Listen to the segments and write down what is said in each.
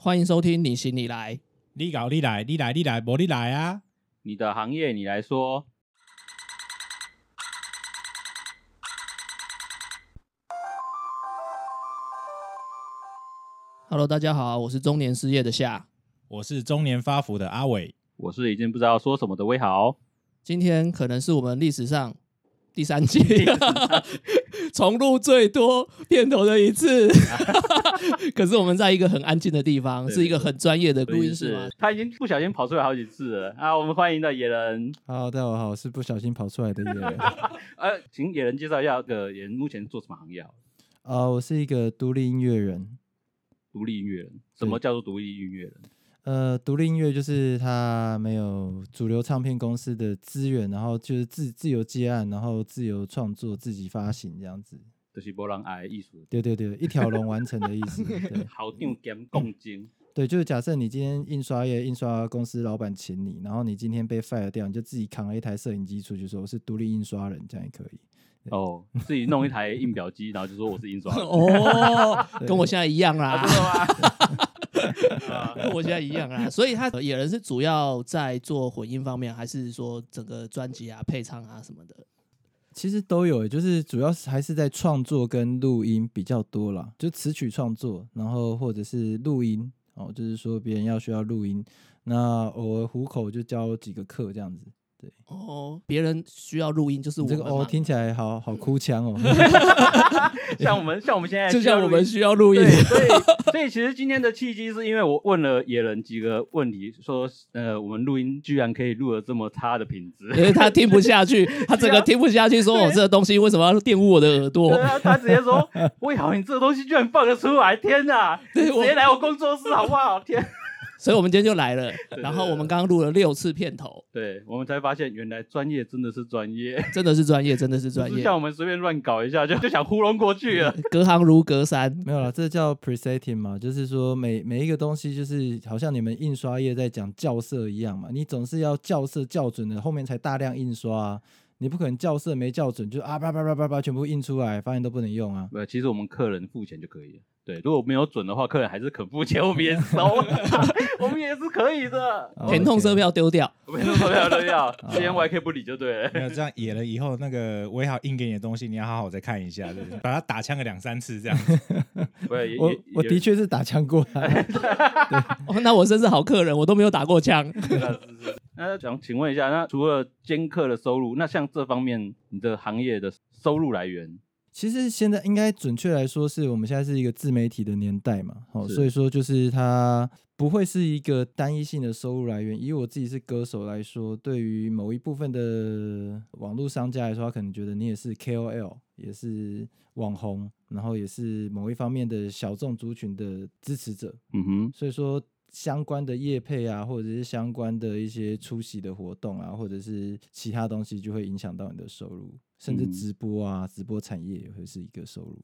欢迎收听你行你来。你搞你来，你来你来，不你来啊！你的行业你来说，Hello，大家好，我是中年失业的夏。我是中年发福的阿伟，我是已经不知道说什么的威豪。今天可能是我们历史上第三集 重录最多片头的一次，可是我们在一个很安静的地方，是一个很专业的录音室嘛。他已经不小心跑出来好几次了啊！我们欢迎的野人，Hello，大家好，我是不小心跑出来的野人。呃，请野人介绍一下，这个野人目前做什么行业啊？啊、我是一个独立音乐人。独立音乐人。什么叫做独立音乐人？呃，独立音乐就是他没有主流唱片公司的资源，然后就是自自由接案，然后自由创作、自己发行这样子。就是波浪爱艺术，对对对，一条龙完成的意思。对 好定兼共精。对，就是假设你今天印刷业印刷公司老板请你，然后你今天被 fire 掉，你就自己扛了一台摄影机出去说我是独立印刷人，这样也可以。哦，自己弄一台印表机，然后就说我是印刷人。哦，跟我现在一样啦啊，真，的吗？啊跟我现在一样啊。所以他野人是主要在做混音方面，还是说整个专辑啊、配唱啊什么的？其实都有，就是主要是还是在创作跟录音比较多啦，就词曲创作，然后或者是录音哦，就是说别人要需要录音，那偶尔糊口就教几个课这样子。哦，别人需要录音，就是我这个哦听起来好好哭腔哦。像我们，像我们现在，就像我们需要录音，，所以所以其实今天的契机是因为我问了野人几个问题，说呃我们录音居然可以录的这么差的品质，因为他听不下去，他整个听不下去，说我这个东西为什么要玷污我的耳朵对？啊，他直接说魏豪你这个东西居然放得出来，天哪！直接来我工作室好不好？天，所以我们今天就来了。对然后我们刚刚录了六次片头，对我们才发现原来专业真的是专业，真的是专业，真的是专业，像我们随便乱搞一下就 就想糊弄过去了。隔行如隔山。没有了，这叫 presetting 嘛，就是说每每一个东西就是好像你们印刷业在讲校色一样嘛，你总是要校色校准的，后面才大量印刷、啊，你不可能校色没校准就啊叭叭叭叭叭全部印出来，发现都不能用啊。呃，其实我们客人付钱就可以了。对，如果没有准的话，客人还是肯付钱，我们也收，我们也是可以的。哦甜痛车票丢掉，我们都要都要，今天 YK 不理就对了。没有这样野了以后，那个我也好印给你的东西，你要好好再看一下，对不对？把它打枪个两三次这样子。不是，也我我的确是打枪过 那我真是好客人，我都没有打过枪。是是是那想请问一下，那除了兼课的收入，那像这方面你的行业的收入来源，其实现在应该准确来说，是我们现在是一个自媒体的年代嘛，好、是。所以说就是它不会是一个单一性的收入来源。以我自己是歌手来说，对于某一部分的网络商家来说，他可能觉得你也是 KOL，也是网红，然后也是某一方面的小众族群的支持者，嗯哼，所以说相关的业配啊，或者是相关的一些出席的活动啊，或者是其他东西，就会影响到你的收入，甚至嗯直播啊，直播产业也会是一个收入。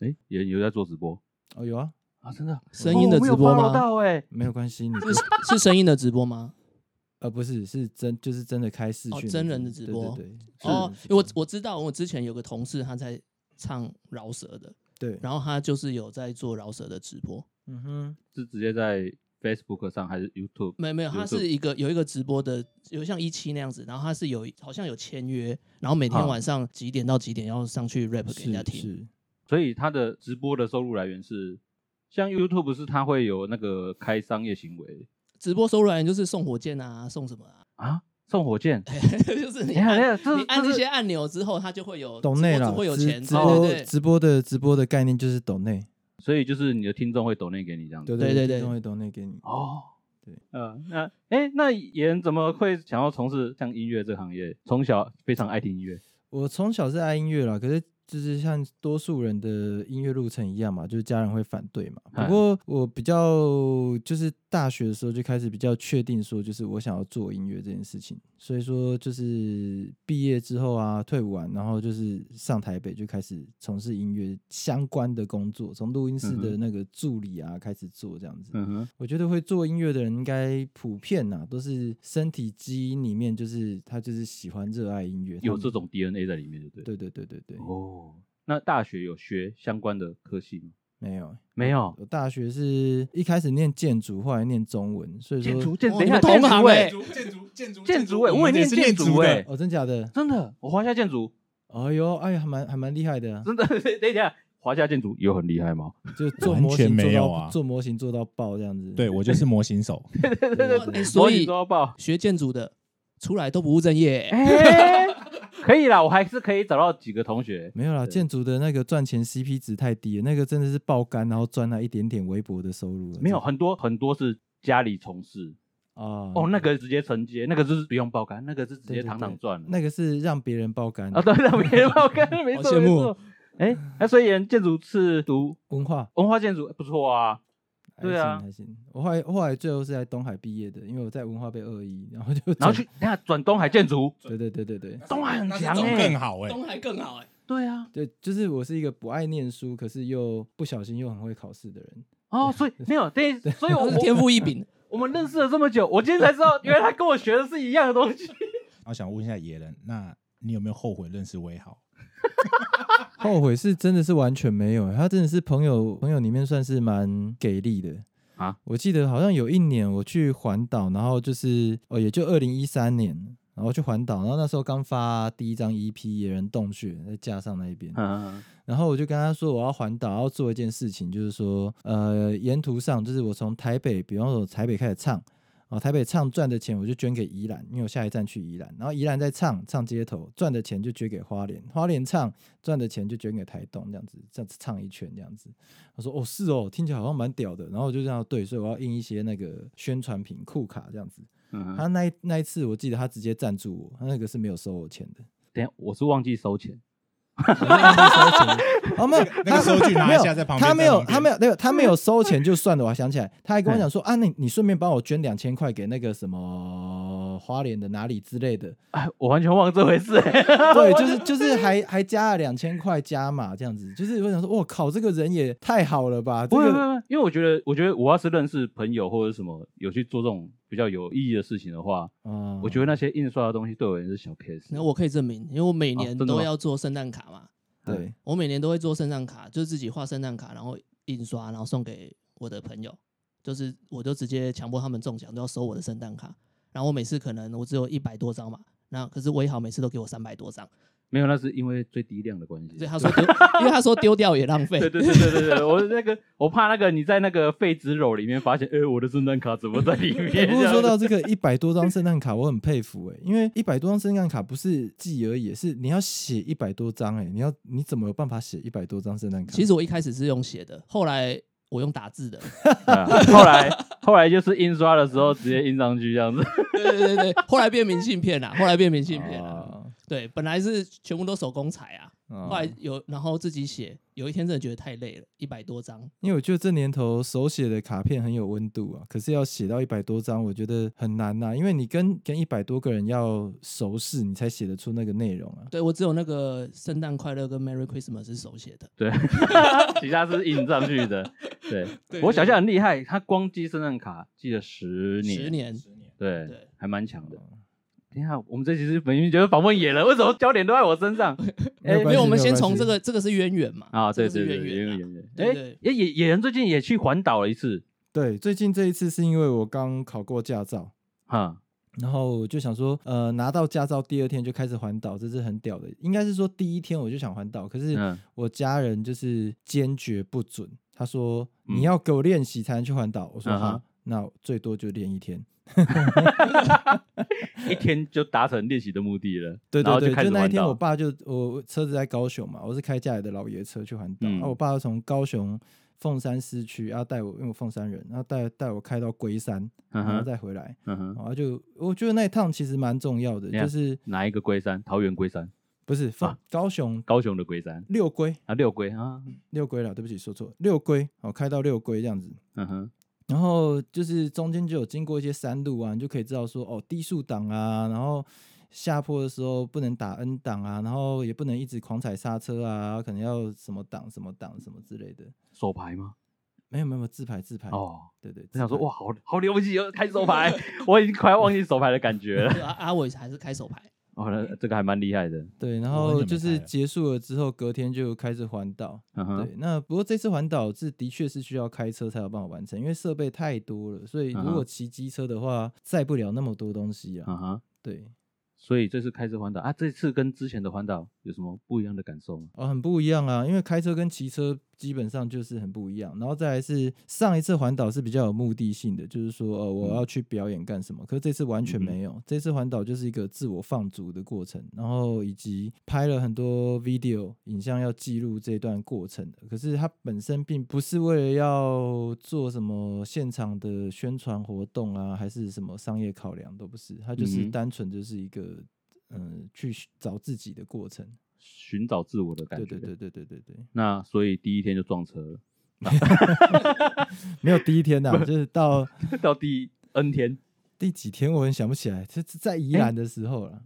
哎，有有在做直播哦，有啊，啊？真的，声音的直播哦我没有 follow 吗？到哎，没有关系，你是是声音的直播吗？呃不是是真就是真的开视讯、哦真人的直播对对对哦，因为我我知道，我之前有个同事他在唱饶舌的，对，然后他就是有在做饶舌的直播。嗯哼，是直接在 Facebook 上还是 YouTube？没有没有，它是一个有一个直播的，有像一期那样子，然后它是有好像有签约，然后每天啊晚上几点到几点要上去 rap 给人家听。是，所以他的直播的收入来源是，像 YouTube 是它会有那个开商业行为直播收入来源就是送火箭啊，送什么啊？啊，送火箭。就是你按下这这是你按这些按钮之后，它就会有抖内了，会有钱，直对播对对。直播的直播的概念就是抖内，所以就是你的听众会抖内给你这样子。对对对都会抖内给你。哦，对，呃，那哎，那演怎么会想要从事像音乐这个行业？从小非常爱听音乐，我从小是爱音乐啦，可是就是像多数人的音乐路程一样嘛，就是家人会反对嘛。不过我比较就是大学的时候就开始比较确定说，就是我想要做音乐这件事情。所以说就是毕业之后啊，退伍完，然后就是上台北就开始从事音乐相关的工作，从录音室的那个助理啊开始做这样子。嗯哼，我觉得会做音乐的人应该普遍呐、都是身体基因里面就是他就是喜欢热爱音乐，有这种 DNA 在里面，对不对？对对对对对。哦，那大学有学相关的科系吗？没有。没有。我大学是一开始念建筑，后来念中文，所以说建筑等一下，同行建筑哎欸，建筑建筑建筑哎，我也们念建是筑筑哎的，，哦，真假的？真的，我华夏建筑哎呦，哎呀，还蛮还蛮厉害的啊，真的，等一下，华夏建筑有很厉害吗？就做完全模型做到没有啊做模型做到爆这样子。对我就是模型手，对对对哎对，所以都要报。学建筑的出来都不务正业、哎，可以啦，我还是可以找到几个同学。没有啦，建筑的那个赚钱 CP 值太低了，那个真的是爆肝，然后赚了一点点微薄的收入了。没有很多很多是家里从事啊，哦，那个直接承接，那个就是不用爆肝，那个是直接对对对堂堂赚了。那个是让别人爆肝啊，对，让别人爆肝，没错没错。哎，那所以建筑是读文化。文化建筑不错啊。还对啊行还行。我后来后来最后是在东海毕业的，因为我在文化被二一，然后就然后去，等下转东海建筑，对对对对对东海很强哎。更好哎，东海更好哎、对啊，对，就是我是一个不爱念书，可是又不小心又很会考试的人。哦，所以 没有，对，所以我我是天赋异禀。我们认识了这么久，我今天才知道，原来他跟我学的是一样的东西。我想问一下野人，那你有没有后悔认识威豪？后悔是真的是完全没有，他真的是朋友朋友里面算是蛮给力的啊。我记得好像有一年我去环岛，然后就是哦，也就二零一三年，然后去环岛，然后那时候刚发第一张 EP《野人洞穴》在架上那一边，嗯，然后我就跟他说我要环岛，要做一件事情，就是说呃，沿途上就是我从台北，比方说台北开始唱。啊，台北唱赚的钱我就捐给宜兰，因为我下一站去宜兰，然后宜兰再唱唱街头赚的钱就捐给花莲，花莲唱赚的钱就捐给台东，这样子这样子唱一圈这样子。他说哦是哦，听起来好像蛮屌的，然后我就这样对，所以我要印一些那个宣传品库卡这样子。嗯他那那一次我记得他直接赞助我，他那个是没有收我钱的，等下我是忘记收钱。哦，没有，那个收据拿一下在旁边他没有，他没有，没有，他没有收钱就算了。我还想起来，他还跟我讲说啊，那你顺便帮我捐两千块给那个什么花莲的哪里之类的。哎，我完全忘了这回事。对，就是 就是还还加了两千块加码这样子。就是我想说，我靠，这个人也太好了吧？这个不会不会，不会因为我觉得，我觉得我要是认识朋友或者什么有去做这种比较有意义的事情的话，啊，我觉得那些印刷的东西对我而言是小 case。那我可以证明，因为我每年都要做圣诞卡嘛，对我每年都会做圣诞卡，就是自己画圣诞卡，然后印刷，然后送给我的朋友，就是我就直接强迫他们中奖，都要收我的圣诞卡。然后我每次可能我只有一百多张嘛，那可是威豪每次都给我三百多张，没有，那是因为最低量的关系。所以他说丢，因为他说丢掉也浪费。对对对对对对，我那个我怕那个你在那个废纸篓里面发现，哎，我的圣诞卡怎么在里欸面？不过说到这个一百多张圣诞卡，我很佩服哎、因为一百多张圣诞卡不是寄而已，是你要写一百多张哎、你要你怎么有办法写一百多张圣诞卡？其实我一开始是用写的，后来我用打字的。啊后来后来就是印刷的时候直接印上去这样子。对对对对，后来变明信片啦，后来变明信片啦。啊对，本来是全部都手工裁啊，啊后来有然后自己写，有一天真的觉得太累了，一百多张。因为我觉得这年头手写的卡片很有温度啊，可是要写到一百多张，我觉得很难呐、因为你跟跟一百多个人要熟识，你才写得出那个内容啊。对我只有那个圣诞快乐跟 Merry Christmas 是手写的。对，其他是印上去的。对，对我小象很厉害，他光寄圣诞卡寄了十年，十年，对，对还蛮强的。等一下，我们这期是本明觉得访问野人，为什么焦点都在我身上？没有我们先从这个这个是渊源嘛，啊，这对对对，个是渊源啊。演员演员。对对哎，野野野人最近也去环岛了一次，对，最近这一次是因为我刚考过驾照，哈，然后就想说，呃，拿到驾照第二天就开始环岛，这是很屌的。应该是说第一天我就想环岛，可是嗯我家人就是坚决不准，他说嗯你要给我练习才能去环岛。我说好，那最多就练一天。一天就达成练习的目的了，对对对，然后开始就那一天，我爸就我车子在高雄嘛，我是开家里的老爷车去环岛，嗯。啊，我爸就从高雄凤山市区，然后带我，因为我凤山人，然后带带我开到龟山，嗯然后，再回来，嗯，然后就我觉得那一趟其实蛮重要的，就是哪一个龟山？桃园龟山，不是凤啊。高雄。高雄的龟山。六龟。啊，六龟啊，六龟了，对不起说错，六龟，好开到六龟这样子。嗯哼，然后就是中间就有经过一些山路啊，你就可以知道说哦低速档啊，然后下坡的时候不能打 N 档啊，然后也不能一直狂踩刹车啊，可能要什么档什么档什么之类的。手牌吗？没有没有自排自排，哦，对对，自排我想说哇，好好了不起，哦，开手牌，我已经快要忘记手牌的感觉了。阿伟还是开手牌，哦，那这个还蛮厉害的。对，然后就是结束了之后，隔天就开始环岛。嗯哼，对，那不过这次环岛是的确是需要开车才有办法完成，因为设备太多了，所以如果骑机车的话，载不了那么多东西啊。嗯哼，对，所以这次开车环岛啊，这次跟之前的环岛有什么不一样的感受吗？哦，很不一样啊，因为开车跟骑车基本上就是很不一样。然后再来是上一次环岛是比较有目的性的，就是说呃我嗯要去表演干什么，可是这次完全没有。这次环岛就是一个自我放逐的过程，然后以及拍了很多 video 影像要记录这段过程的。可是它本身并不是为了要做什么现场的宣传活动啊，还是什么商业考量都不是，它就是单纯就是一个嗯、去找自己的过程。寻找自我的感觉。对对对对对对对。那所以第一天就撞车了，没有第一天呐、就是到到第 N 天，第几天我很想不起来，这是在宜兰的时候了。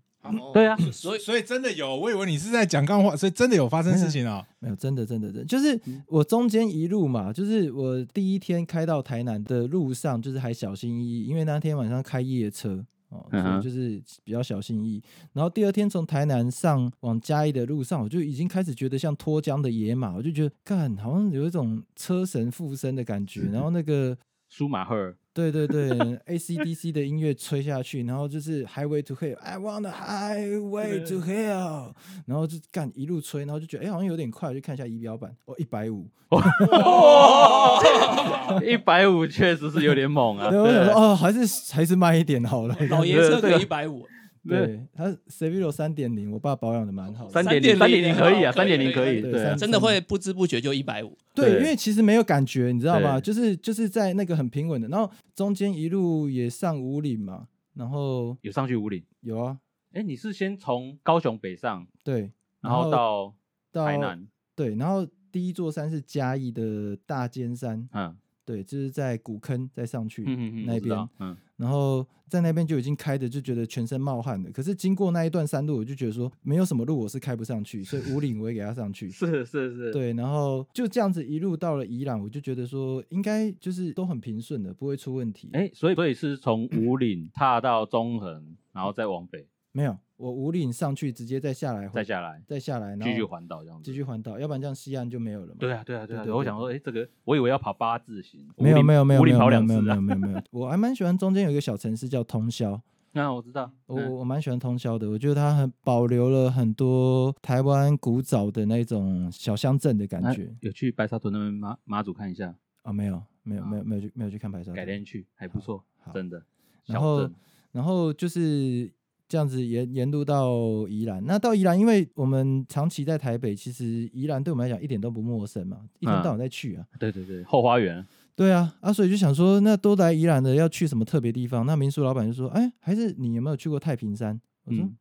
对啊，所以所以真的有，我以为你是在讲干话，所以真的有发生事情啊。没有，真的真的真的，就是嗯我中间一路嘛，就是我第一天开到台南的路上，就是还小心翼翼，因为那天晚上开夜车。哦，所以就是比较小心翼翼。然后第二天从台南上往嘉义的路上，我就已经开始觉得像脱缰的野马，我就觉得干好像有一种车神附身的感觉。然后那个舒马赫，对对对，ACDC 的音乐吹下去，然后就是 Highway to Hell，I want a Highway to Hell，然后就干一路吹，然后就觉得哎、好像有点快，我就看一下仪表板，哦一百五，一百五确实是有点猛啊。对，我想说哦还是还是慢一点好了。老爷车可以一百五，对，它 Severo 三点零，我爸保养的蛮好的。三点零，三点零可以啊，三点零可以，对啊真的会不知不觉就一百五。对，因为其实没有感觉，你知道吗？就是就是在那个很平稳的，然后中间一路也上五岭嘛，然后有上去五岭。有啊，哎，你是先从高雄北上，对，然后到到台南，对，然后第一座山是嘉义的大尖山，嗯对，就是在古坑再上去嗯嗯嗯，那边嗯，然后在那边就已经开的就觉得全身冒汗了。可是经过那一段山路，我就觉得说没有什么路我是开不上去，所以五岭我也给他上去。是是是，对，然后就这样子一路到了宜朗，我就觉得说应该就是都很平顺的，不会出问题。哎，所以所以是从五岭踏到中横，然后再往北，没有，我五岭上去直接再下来，再下来，再下来，然后继续环岛这样子继。续环岛，要不然这样西岸就没有了嘛。对啊，对啊，对啊！我想说，哎，这个我以为要跑八字形，没有没有没有五岭跑没有没有没有两次啊。没有没有没有，我还蛮喜欢中间有一个小城市叫通宵。那我知道，我嗯我蛮喜欢通宵的，我觉得它很保留了很多台湾古早的那种小乡镇的感那觉有去白沙屯那边马马祖看一下，啊，没有没有没有没有去没有去看白沙屯，改天去还不错，真的。然后然后就是这样子沿沿路到宜兰。那到宜兰，因为我们长期在台北，其实宜兰对我们来讲一点都不陌生嘛，一天嗯到晚在去啊。对对对，后花园，对啊，啊，所以就想说，那都来宜兰的，要去什么特别地方？那民宿老板就说，哎，还是你有没有去过太平山？我说、嗯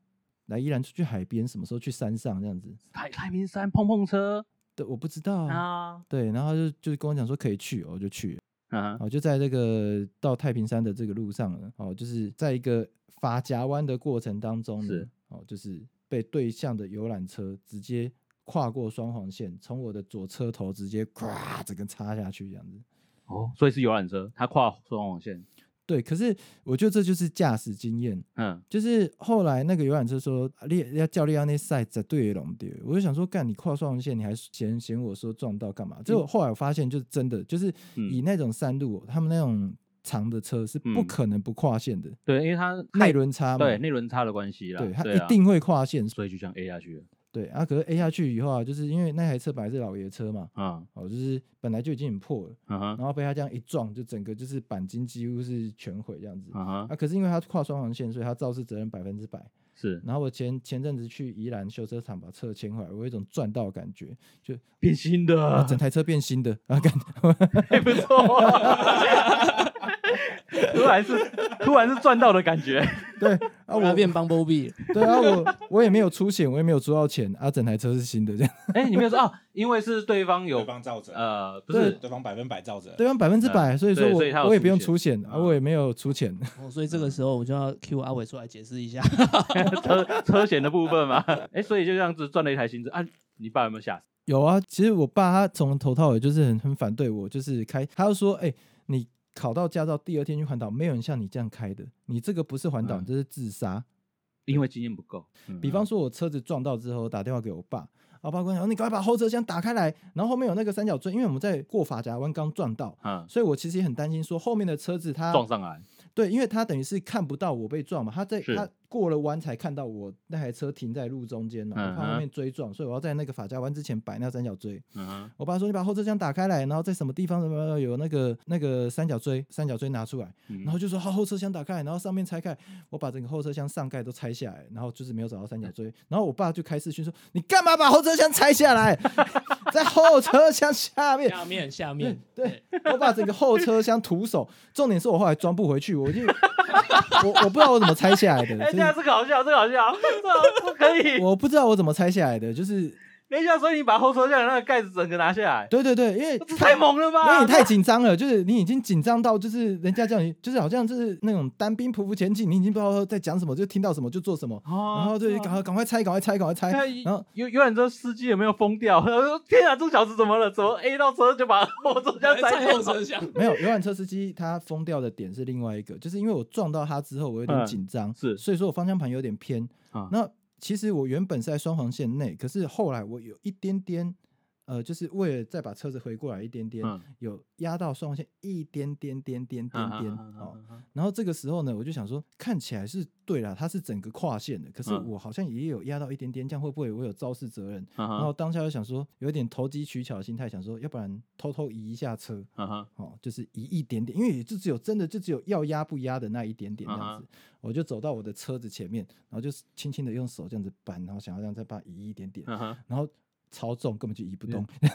来宜兰去海边，什么时候去山上这样子？太太平山碰碰车对，我不知道啊。啊，对，然后他就就跟我讲说可以去，我就去了。啊，哦，就在这个到太平山的这个路上呢，哦，就是在一个发夹弯的过程当中呢是，哦，就是被对向的游览车直接跨过双黄线，从我的左车头直接咵整个插下去这样子。哦，所以是游览车，它跨双黄线，对，可是我觉得这就是驾驶经验。嗯，就是后来那个游览车说，啊你要叫你要那赛在对龙丢，我就想说，干你跨双黄线，你还嫌嫌我说撞到干嘛？结果后来我发现，就是真的，就是以嗯那种山路，他们那种长的车是不嗯可能不跨线的，对，因为它内太轮差嘛，对内轮差的关系啦，对，它一定会跨线。所以就这样 A 下去了，对啊，可是 A 下去以后啊，就是因为那台车本来是老爷车嘛，啊哦，就是本来就已经很破了，嗯哼然后被他这样一撞，就整个就是钣金几乎是全毁这样子。嗯哼，啊，可是因为他跨双黄线，所以他肇事责任百分之百。是然后我前前阵子去宜兰修车厂把车牵回来，我有一种赚到的感觉，就变新的，啊整台车变新的啊，感还 不错，突然是突然是赚到的感觉，对啊，我变 Bumblebee，对啊，我我也没有出险，我也没有出到钱啊，整台车是新的这样，哎，你没有说哦，因为是对方有对方照着，呃，不是对方百分百照着，对方百分之百，所以说我我也不用出出险啊，嗯我也没有出钱。哦，所以这个时候我就要 Q 阿伟出来解释一下。车车险的部分嘛，哎，所以就这样子赚了一台新车啊，你爸有没有吓死？有啊，其实我爸他从头到尾就是很很反对我，就是开，他就说，哎、你考到驾照第二天去环岛，没有人像你这样开的，你这个不是环岛，嗯。你这是自杀。因为经验不够。嗯比方说，我车子撞到之后，打电话给我爸，我爸跟我讲，你赶快把后车厢打开来，然后后面有那个三角锥，因为我们在过法甲湾刚撞到，嗯，所以我其实也很担心，说后面的车子它撞上来，对，因为他等于是看不到我被撞嘛，他在是。他过了弯才看到我那台车停在路中间嘛，我怕后面追撞，所以我要在那个法家湾之前摆那三角锥。嗯，我爸说你把后车厢打开来，然后在什么地方什么有那个那个三角锥，三角锥拿出来，嗯。然后就说好后车厢打开，然后上面拆开，我把整个后车厢上盖都拆下来，然后就是没有找到三角锥，然后我爸就开视讯说你干嘛把后车厢拆下来，在后车厢下面。下面下面 对，我把整个后车厢徒手，重点是我后来装不回去，我就我我不知道我怎么拆下来的，这个好笑，这个好笑，这不可以。我不知道我怎么猜下来的，就是等一下，所以你把后车厢的那个盖子整个拿下来，对对对，因为这太猛了吧因？为你太紧张了，就是你已经紧张到，就是人家叫你，就是好像就是那种单兵匍匐前进，你已经不知道在讲什么，就听到什么就做什么，哦，然后就，赶快赶快拆，赶快拆，赶快拆，然后游游览车司机有没有疯掉？他说：“天啊，这小子怎么了？怎么 A 到车就把后车厢拆后？”车厢，没有游览车司机他疯掉的点是另外一个，就是因为我撞到他之后，我有点嗯紧张，是所以说我方向盘有点偏。啊那其实我原本是在双黄线内，可是后来我有一点点，呃，就是为了再把车子回过来一点点，嗯。有压到双黄线一点点点点点点哦。哦，然后这个时候呢，我就想说，看起来是对了，它是整个跨线的，可是嗯。我好像也有压到一点点，这样会不会我有肇事责任？然然后当下就想说，有点投机取巧的心态，想说，要不然偷偷移一下车，哦，就是移一点点，因为也就只有真的就只有要压不压的那一点点这样子，我就走到我的车子前面，然后就轻轻的用手这样子扳，然后想要这样再把它移一点点，然后超重根本就移不动，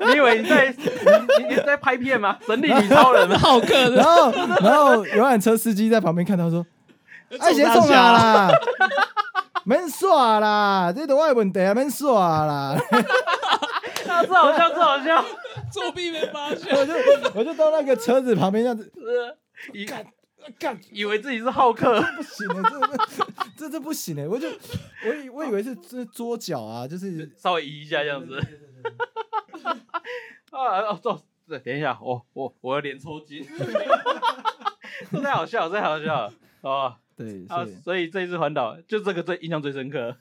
你以为你在你你你在拍片吗？神力女超人吗？好客然的，后然后游览车司机在旁边看到说，哎，先送啊啦，免耍啦，这都我的问题啊，免耍啦。啊，这好笑，这好笑。作弊被发现，我就我就到那个车子旁边这样子，呃以干 以为自己是好客，不行了，这这这这不行哎，我就我以我以为是是桌角啊，就是 稍微移一下这样子。啊哦，走，对，等一下，我我我的脸抽筋，这太好笑了，这太好笑了。哦，对，啊所以，所以这一次环岛就这个最印象最深刻。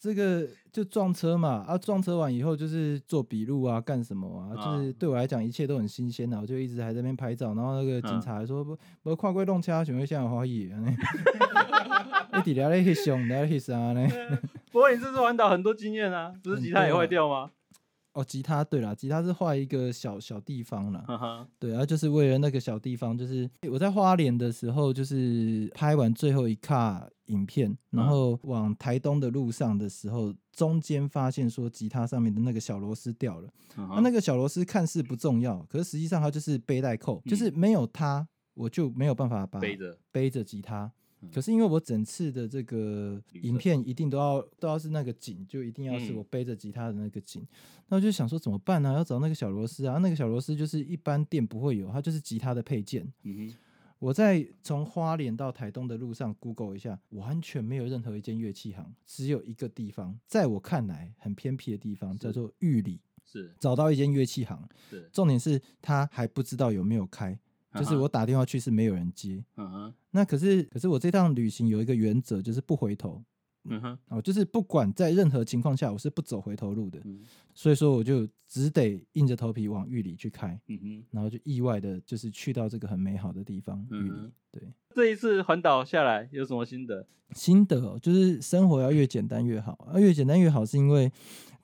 这个就撞车嘛，啊，撞车完以后就是做笔录啊，干什么啊？就是对我来讲一切都很新鲜啊，我就一直还在那边拍照，然后那个警察还说不不跨过弄车，想会像怀疑啊，一直聊咧翕相，聊咧翕啥呢？不过你这次环岛很多经验啊，不是吉他也坏掉吗？哦，吉他对啦，吉他是画一个小小地方啦，哈哈，对啊，就是为了那个小地方，就是我在花莲的时候，就是拍完最后一卡影片，然嗯后往台东的路上的时候，中间发现说吉他上面的那个小螺丝掉了。那那、那个小螺丝看似不重要，可是实际上它就是背带扣，就是没有它，我就没有办法把嗯背着，背着吉他嗯。可是因为我整次的这个影片一定都要都要是那个景，就一定要是嗯。我背着吉他的那个景。那我就想说怎么办呢、要找那个小螺丝啊，那个小螺丝就是一般店不会有，它就是吉他的配件。嗯我在从花莲到台东的路上 Google 一下，完全没有任何一间乐器行，只有一个地方，在我看来很偏僻的地方，叫做玉里。是。找到一间乐器行，是，重点是他还不知道有没有开，就是我打电话去是没有人接。嗯哼，那可是可是我这趟旅行有一个原则，就是不回头。嗯哼，哦，就是不管在任何情况下，我是不走回头路的。嗯所以说，我就只得硬着头皮往玉里去开，嗯哼。然后就意外的，就是去到这个很美好的地方——玉里嗯哼。对，这一次环岛下来有什么心得？心得哦，就是生活要越简单越好，啊，越简单越好，是因为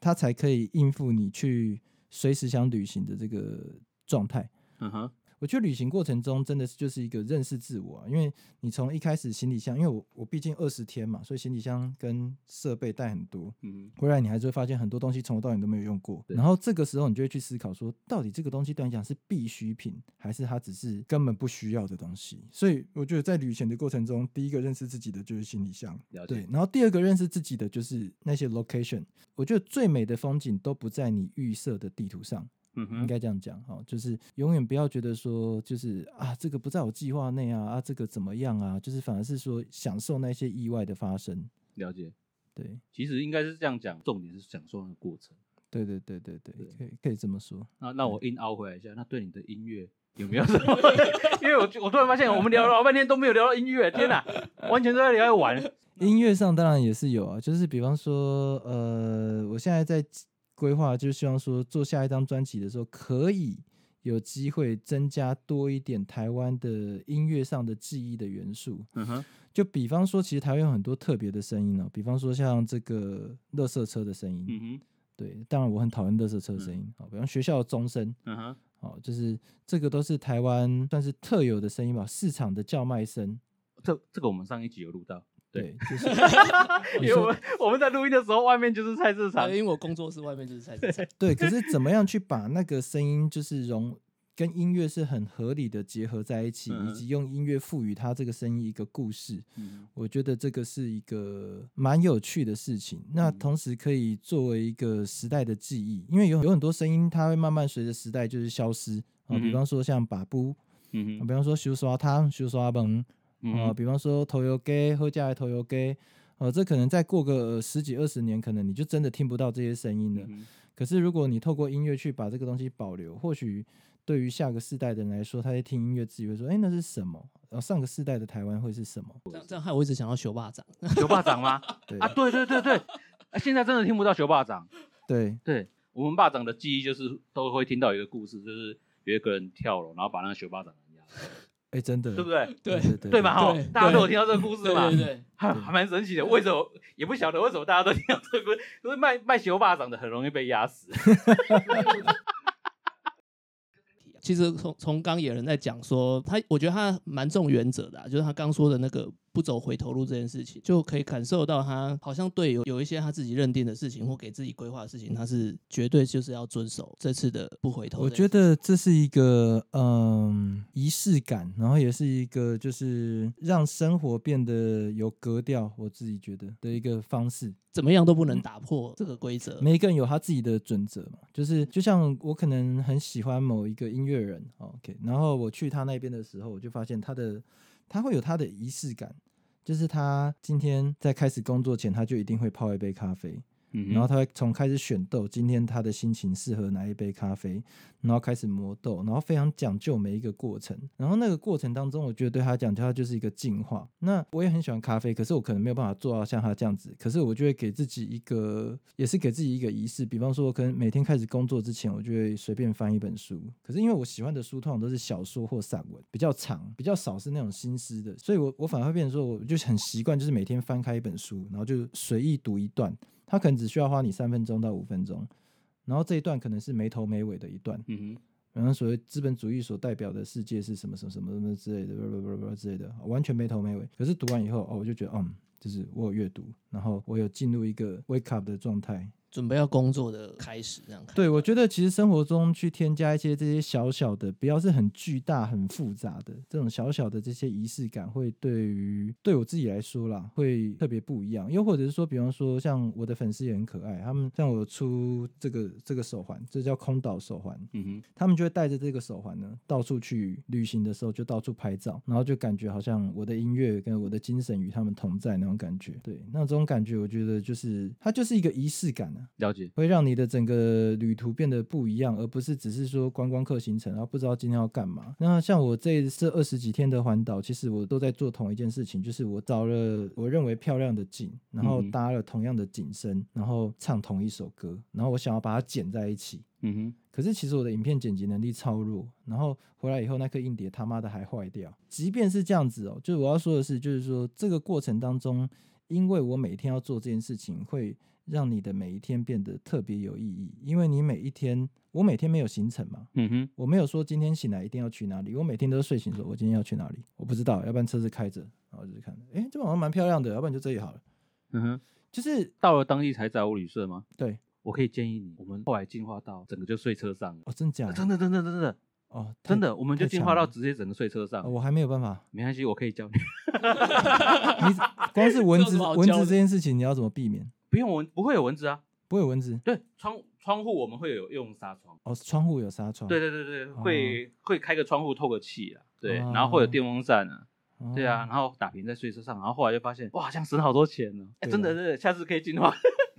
它才可以应付你去随时想旅行的这个状态。嗯哼，我觉得旅行过程中真的是就是一个认识自我啊，因为你从一开始行李箱，因为我我毕竟二十天嘛，所以行李箱跟设备带很多，嗯回来你还是会发现很多东西从头到尾都没有用过。对然后这个时候你就会去思考说，到底这个东西对你讲是必需品，还是它只是根本不需要的东西？所以我觉得在旅行的过程中，第一个认识自己的就是行李箱，对，然后第二个认识自己的就是那些 location。我觉得最美的风景都不在你预设的地图上。嗯应哼，该这样讲哈，就是永远不要觉得说，就是啊，这个不在我计划内啊，啊，这个怎么样啊，就是反而是说享受那些意外的发生。了解。对其实应该是这样讲，重点是享受那个过程。对对对对对对，可以可以这么说。那那我硬凹回来一下，那对你的音乐有没有什么？因为我我突然发现我们聊了老半天都没有聊到音乐，天哪，完全都在聊玩。音乐上当然也是有啊，就是比方说，呃，我现在在规划，就是希望说做下一张专辑的时候，可以有机会增加多一点台湾的音乐上的记忆的元素。嗯哼，就比方说，其实台湾有很多特别的声音哦，比方说像这个垃圾车的声音，嗯哼，对，当然我很讨厌垃圾车的声音，好、比方学校的钟声，嗯哼，好，就是这个都是台湾算是特有的声音吧，市场的叫卖声，这这个我们上一集有录到，对，就是 因为我们我们在录音的时候，外面就是菜市场，因为我工作室外面就是菜市场。对，可是怎么样去把那个声音就是融跟音乐是很合理的结合在一起，嗯以及用音乐赋予它这个声音一个故事，嗯我觉得这个是一个蛮有趣的事情。那嗯同时可以作为一个时代的记忆，因为有有很多声音它会慢慢随着时代就是消失。啊，嗯比方说像把布，嗯比方说修刷汤、修刷崩。啊、比方说头油给喝家的头油给，呃、这可能再过个呃十几二十年，可能你就真的听不到这些声音了。嗯可是如果你透过音乐去把这个东西保留，或许对于下个世代的人来说，他在听音乐自己会说：“哎，那是什么？”然后上个世代的台湾会是什么？这样这样害我一直想到熊霸掌。熊霸掌吗？对啊，对对对对，啊现在真的听不到熊霸掌。对对我们霸掌的记忆就是都会听到一个故事，就是有一个人跳楼，然后把那个熊霸掌人压死，哎，真的，对不对？对对对对嘛？哈，大家都有听到这个故事对嘛？对对，还还蛮神奇的。为什么也不晓得为什么大家都听到这个故事？就是卖卖熊霸掌的很容易被压死。其实从从刚野人在讲说，他我觉得他蛮重原则的、啊，就是他刚说的那个不走回头路这件事情，就可以感受到他好像对有有一些他自己认定的事情或给自己规划的事情，他是绝对就是要遵守这次的不回头。我觉得这是一个嗯仪式感，然后也是一个就是让生活变得有格调，我自己觉得的一个方式。怎么样都不能打破这个规则。每一个人有他自己的准则嘛，就是就像我可能很喜欢某一个音乐人，OK，然后我去他那边的时候，我就发现他的他会有他的仪式感，就是他今天在开始工作前，他就一定会泡一杯咖啡，嗯然后他会从开始选豆，今天他的心情适合哪一杯咖啡，然后开始磨豆，然后非常讲究每一个过程。然后那个过程当中，我觉得对他讲，他就是一个进化。那我也很喜欢咖啡，可是我可能没有办法做到像他这样子。可是我就会给自己一个，也是给自己一个仪式。比方说，我可能每天开始工作之前，我就会随便翻一本书。可是因为我喜欢的书通常都是小说或散文，比较长，比较少是那种新诗的，所以我我反而会变成说，我就很习惯，就是每天翻开一本书，然后就随意读一段。它可能只需要花你三分钟到五分钟，然后这一段可能是没头没尾的一段，嗯然后所谓资本主义所代表的世界是什么什么什么什么之类的，不不不不之类的，完全没头没尾。可是读完以后，哦，我就觉得，嗯，就是我有阅读，然后我有进入一个 wake up 的状态。准备要工作的开始，这样看。对，我觉得其实生活中去添加一些这些小小的，不要是很巨大、很复杂的这种小小的这些仪式感，会对于对我自己来说啦，会特别不一样。又或者是说，比方说像我的粉丝也很可爱，他们像我出这个这个手环，这叫空岛手环，嗯哼，他们就会带着这个手环呢，到处去旅行的时候就到处拍照，然后就感觉好像我的音乐跟我的精神与他们同在那种感觉。对，那这种感觉，我觉得就是它就是一个仪式感啊。了解。会让你的整个旅途变得不一样，而不是只是说观光客行程，然后不知道今天要干嘛。那像我这这二十几天的环岛，其实我都在做同一件事情，就是我找了我认为漂亮的景，然后搭了同样的景深，然后唱同一首歌，然后我想要把它剪在一起。嗯哼，可是其实我的影片剪辑能力超弱，然后回来以后那颗硬碟他妈的还坏掉。即便是这样子哦，就是我要说的是，就是说这个过程当中，因为我每天要做这件事情，会让你的每一天变得特别有意义。因为你每一天，我每天没有行程嘛，嗯哼，我没有说今天醒来一定要去哪里，我每天都是睡醒说我今天要去哪里，我不知道，要不然车子开着，然后就是看，诶，这好像蛮漂亮的，要不然就这里好了。嗯哼。就是到了当地才找我旅社吗？对我可以建议你，我们后来进化到整个就睡车上了。哦，真假的？真的，真的，真的，哦，真的，我们就进化到直接整个睡车上哦。我还没有办法。没关系，我可以教你。你 光是蚊这有子蚊子什么好教的这件事情，你要怎么避免？不用蚊，不会有蚊子啊。不会有蚊子对，窗窗户我们会有用纱窗。哦，窗户有纱窗。对对对对，会会开个窗户透个气啊。对，哦然后会有电风扇啊。哦对啊，然后打平在睡车上，然后后来就发现哇，这样省好多钱呢。哎，对真的，啊真的，下次可以进化。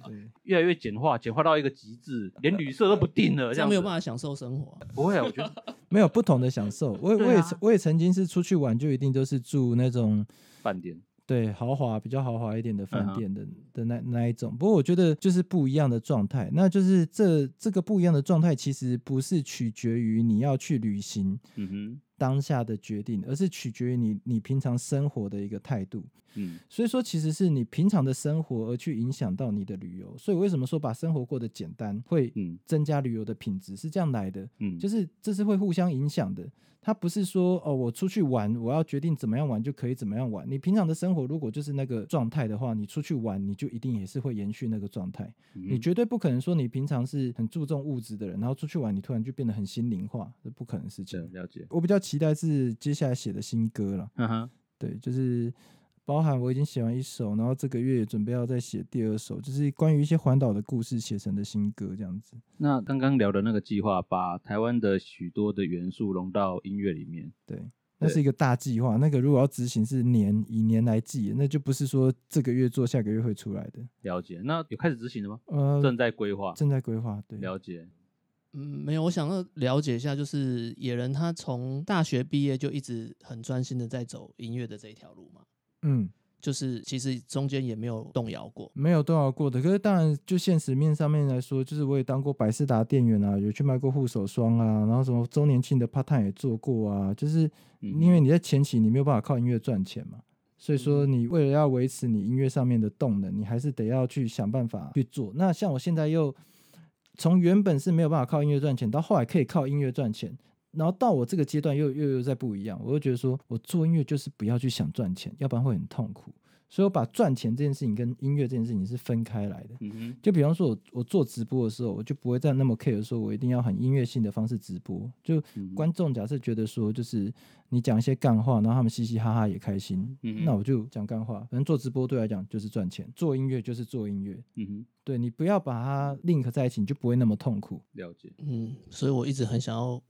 对，越来越简化，简化到一个极致，连旅社都不定了，这样没有办法。享受生活。不会啊，我觉得 没有不同的享受。我也我也曾我也曾经是出去玩，就一定都是住那种饭店对豪华比较豪华一点的饭店的、的那那一种。不过我觉得就是不一样的状态，那就是这这个不一样的状态，其实不是取决于你要去旅行嗯当下的决定，而是取决于你你平常生活的一个态度。嗯，所以说，其实是你平常的生活而去影响到你的旅游。所以为什么说把生活过得简单会嗯增加旅游的品质，是这样来的。嗯，就是是这是会互相影响的。它不是说哦，我出去玩，我要决定怎么样玩就可以怎么样玩。你平常的生活如果就是那个状态的话，你出去玩，你就一定也是会延续那个状态。嗯你绝对不可能说你平常是很注重物质的人，然后出去玩你突然就变得很心灵化，这不可能的事情。了解，我比较期待是接下来写的新歌了，嗯哼，对，就是包含我已经写完一首，然后这个月也准备要再写第二首，就是关于一些环岛的故事写成的新歌这样子。那刚刚聊的那个计划，把台湾的许多的元素融到音乐里面，对，那是一个大计划。那个如果要执行是年以年来计，那就不是说这个月做下个月会出来的。了解。那有开始执行了吗？呃，正在规划，正在规划，对，了解。嗯，没有，我想要了解一下，就是野人他从大学毕业就一直很专心的在走音乐的这一条路嘛，嗯，就是其实中间也没有动摇过。没有动摇过的。可是当然，就现实面上面来说，就是我也当过百事达店员啊，有去卖过护手霜啊，然后什么周年庆的 part time 也做过啊，就是嗯因为你在前期你没有办法靠音乐赚钱嘛。所以说，你为了要维持你音乐上面的动能，你还是得要去想办法去做。那像我现在又从原本是没有办法靠音乐赚钱，到后来可以靠音乐赚钱，然后到我这个阶段又又又在不一样，我又觉得说我做音乐就是不要去想赚钱，要不然会很痛苦。所以我把赚钱这件事情跟音乐这件事情是分开来的。嗯，就比方说我我做直播的时候，我就不会再那么 care 说我一定要很音乐性的方式直播。就观众假设觉得说，就是你讲一些干话，然后他们嘻嘻哈哈也开心，嗯那我就讲干话。反正做直播对我来讲就是赚钱，做音乐就是做音乐。嗯哼，对你不要把它 link 在一起，你就不会那么痛苦。了解。嗯，所以我一直很想要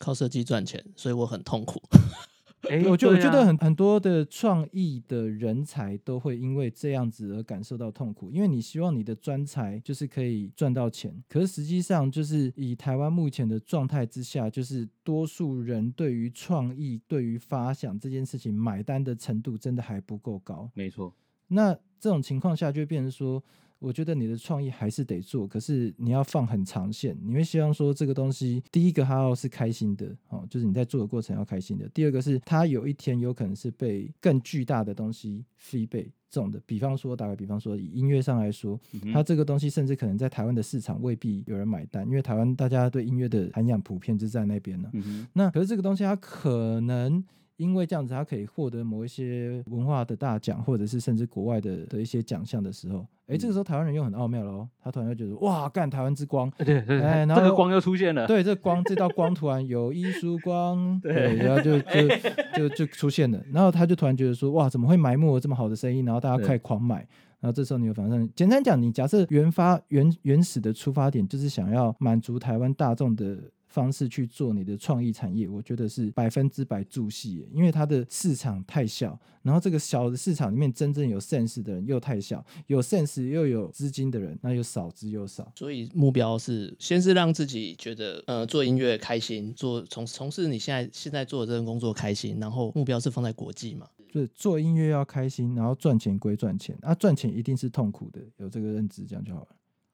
靠设计赚钱，所以我很痛苦。哎我觉得我觉得很很多的创意的人才都会因为这样子而感受到痛苦，因为你希望你的专才就是可以赚到钱，可是实际上就是以台湾目前的状态之下，就是多数人对于创意、对于发想这件事情买单的程度真的还不够高。没错，那这种情况下就变成说，我觉得你的创意还是得做，可是你要放很长线，你会希望说这个东西，第一个它要是开心的，哦，就是你在做的过程要开心的；第二个是它有一天有可能是被更巨大的东西 feedback 中的，比方说打个比方说，以音乐上来说，它这个东西甚至可能在台湾的市场未必有人买单，因为台湾大家对音乐的涵养普遍就在那边呢。嗯，那可是这个东西，它可能因为这样子，他可以获得某一些文化的大奖，或者是甚至国外的的一些奖项的时候，哎，这个时候台湾人又很奥妙了哦，他突然就觉得哇，干台湾之光，对对对，哎然后这个光又出现了。对，这光这道光突然有一束光，对对，然后就 就就就出现了，然后他就突然觉得说，哇，怎么会埋没了这么好的生意？然后大家对开始狂买。然后这时候你有反正简单讲，你假设原发原原始的出发点就是想要满足台湾大众的方式去做你的创意产业，我觉得是百分之百助戏耶，因为它的市场太小，然后这个小的市场里面真正有 sense 的人又太小，有 sense 又有资金的人那又少之又少。所以目标是先是让自己觉得呃做音乐开心，做从从事你现在现在做的这份工作开心，然后目标是放在国际嘛。就是做音乐要开心，然后赚钱归赚钱，啊，赚钱一定是痛苦的，有这个认知，这样就好了。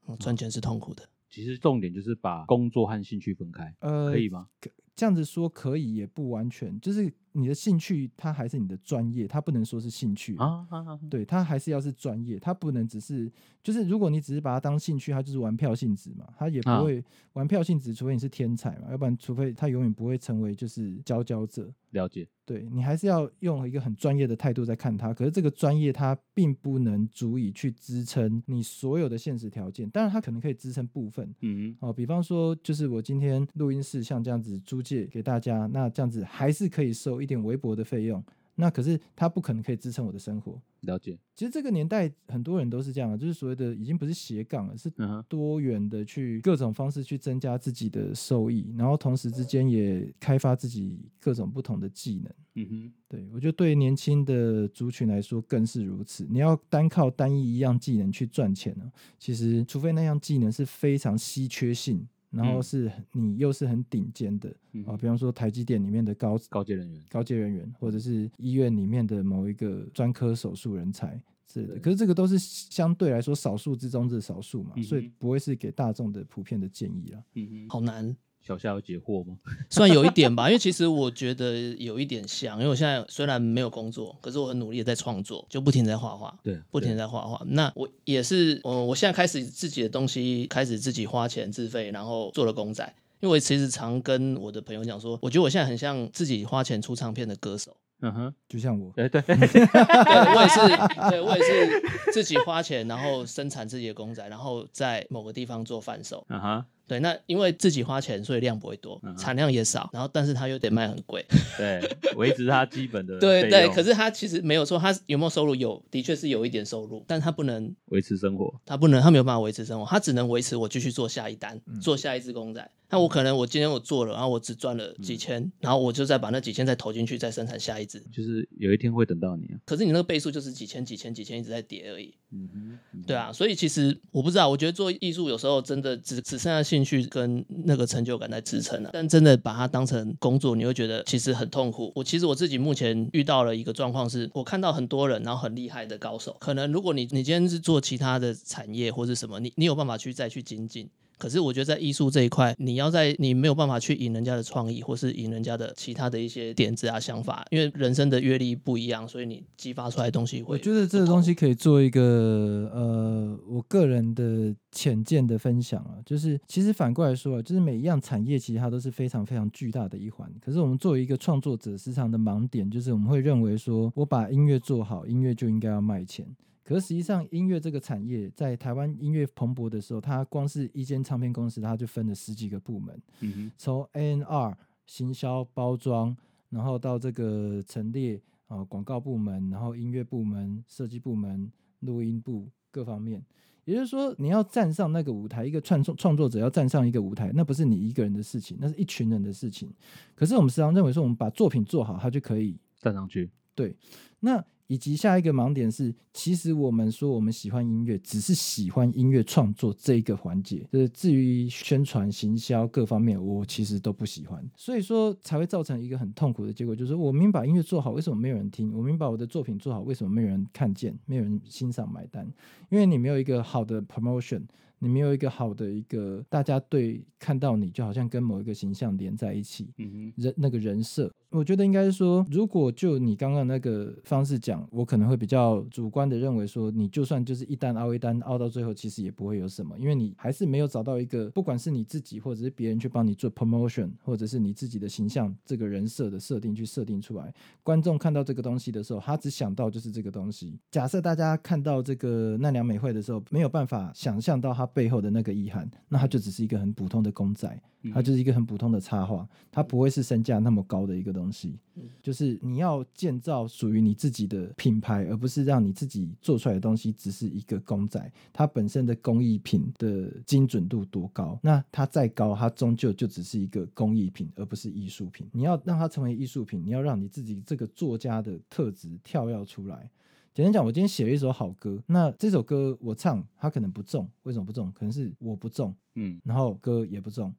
嗯赚钱是痛苦的，其实重点就是把工作和兴趣分开，呃，可以吗？这样子说可以，也不完全，就是你的兴趣，它还是你的专业，它不能说是兴趣啊！对，它还是要是专业，它不能只是就是，如果你只是把它当兴趣，它就是玩票性质嘛，它也不啊会、玩票性质，除非你是天才嘛，要不然除非它永远不会成为就是佼佼者。了解，对你还是要用一个很专业的态度在看它，可是这个专业它并不能足以去支撑你所有的现实条件，当然它可能可以支撑部分，嗯哦，比方说，就是我今天录音室像这样子租借给大家，那这样子还是可以收一点微薄的费用。那可是它不可能可以支撑我的生活。了解，其实这个年代很多人都是这样啊，就是所谓的已经不是斜杠了，是多元的去各种方式去增加自己的收益，然后同时之间也开发自己各种不同的技能。嗯哼，对我觉得对年轻的族群来说更是如此。你要单靠单一一样技能去赚钱呢，其实除非那样技能是非常稀缺性，然后嗯是你又是很顶尖的啊，比方说台积电里面的高高阶人员，高阶人员，或者是医院里面的某一个专科手术人才之类的。可是这个都是相对来说少数之中的少数嘛，嗯所以不会是给大众的普遍的建议啊。嗯哼，好难。小夏有解惑吗？算有一点吧，因为其实我觉得有一点像，因为我现在虽然没有工作，可是我很努力的在创作，就不停在画画，对，不停在画画。那我也是，我我现在开始自己的东西，开始自己花钱自费，然后做了公仔。因为我其实常跟我的朋友讲说，我觉得我现在很像自己花钱出唱片的歌手。嗯哼，就像我，哎 对，对我也是，对我也是自己花钱，然后生产自己的公仔，然后在某个地方做贩售。啊哈，对，那因为自己花钱，所以量不会多嗯，产量也少，然后但是它又得卖很贵。对，维持它基本的对对，用可是他其实没有说他有没有收入，有的确是有一点收入，但他不能，维持生活，他不能，他没有办法维持生活，他只能维持我继续做下一单，嗯做下一只公仔。那我可能我今天我做了，然后我只赚了几千，嗯然后我就再把那几千再投进去，再生产下一只。就是有一天会等到你啊。可是你那个倍数就是几千、几千、几千一直在跌而已。嗯哼，嗯对啊，所以其实我不知道，我觉得做艺术有时候真的只只剩下兴趣跟那个成就感在支撑了、但真的把它当成工作，你会觉得其实很痛苦。我其实我自己目前遇到了一个状况是，我看到很多人，然后很厉害的高手，可能如果你你今天是做其他的产业或是什么，你你有办法去再去精进。可是我觉得在艺术这一块，你要在你没有办法去引人家的创意，或是引人家的其他的一些点子啊想法，因为人生的阅历不一样，所以你激发出来的东西会。我觉得这个东西可以做一个呃，我个人的浅见的分享啊，就是其实反过来说啊，就是每一样产业其实它都是非常非常巨大的一环。可是我们作为一个创作者，时常的盲点就是我们会认为说，我把音乐做好，音乐就应该要卖钱。可是实际上，音乐这个产业在台湾音乐蓬勃的时候，它光是一间唱片公司，它就分了十几个部门，嗯哼，从 A&R、行销、包装，然后到这个陈列啊、广告部门，然后音乐部门、设计部门、录音部各方面。也就是说，你要站上那个舞台，一个创作创作者要站上一个舞台，那不是你一个人的事情，那是一群人的事情。可是我们时常认为说，我们把作品做好，它就可以站上去，对。那以及下一个盲点是，其实我们说我们喜欢音乐，只是喜欢音乐创作这一个环节，就是至于宣传、行销各方面，我其实都不喜欢，所以说才会造成一个很痛苦的结果，就是我明明把音乐做好，为什么没有人听？我明明把我的作品做好，为什么没有人看见？没有人欣赏买单？因为你没有一个好的 promotion。你没有一个好的一个，大家对看到你就好像跟某一个形象连在一起，嗯人那个人设，我觉得应该是说，如果就你刚刚那个方式讲，我可能会比较主观的认为说，你就算就是一单凹一单凹到最后，其实也不会有什么，因为你还是没有找到一个，不管是你自己或者是别人去帮你做 promotion，或者是你自己的形象这个人设的设定去设定出来，观众看到这个东西的时候，他只想到就是这个东西。假设大家看到这个奈良美惠的时候，没有办法想象到它背后的那个意涵，那它就只是一个很普通的公仔。哼，它就是一个很普通的插画，它不会是身价那么高的一个东西嗯。就是你要建造属于你自己的品牌，而不是让你自己做出来的东西只是一个公仔。它本身的工艺品的精准度多高？那它再高，它终究就只是一个工艺品，而不是艺术品。你要让它成为艺术品，你要让你自己这个作家的特质跳跃出来。简单讲，我今天写了一首好歌，那这首歌我唱，它可能不中，为什么不中？可能是我不中，嗯然后歌也不中，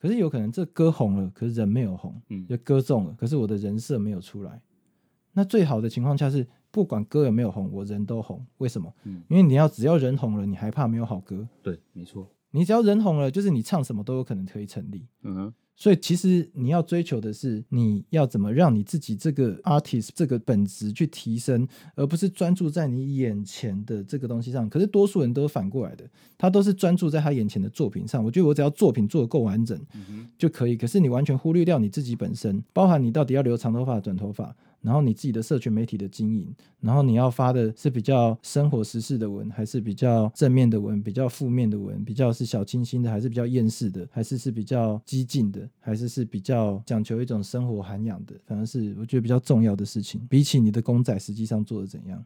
可是有可能这歌红了，可是人没有红，嗯就歌中了，可是我的人设没有出来。那最好的情况下是，不管歌有没有红，我人都红。为什么？嗯，因为你要只要人红了，你还怕没有好歌？对，没错，你只要人红了，就是你唱什么都有可能可以成立。嗯哼，所以其实你要追求的是，你要怎么让你自己这个 artist 这个本质去提升，而不是专注在你眼前的这个东西上。可是多数人都是反过来的，他都是专注在他眼前的作品上。我觉得我只要作品做的够完整嗯，就可以。可是你完全忽略掉你自己本身，包含你到底要留长头发、短头发，然后你自己的社群媒体的经营，然后你要发的是比较生活时事的文，还是比较正面的文，比较负面的文，比较是小清新的，还是比较厌世的，还是是比较激进的，还是是比较讲求一种生活涵养的，反而是我觉得比较重要的事情，比起你的公仔实际上做的怎样，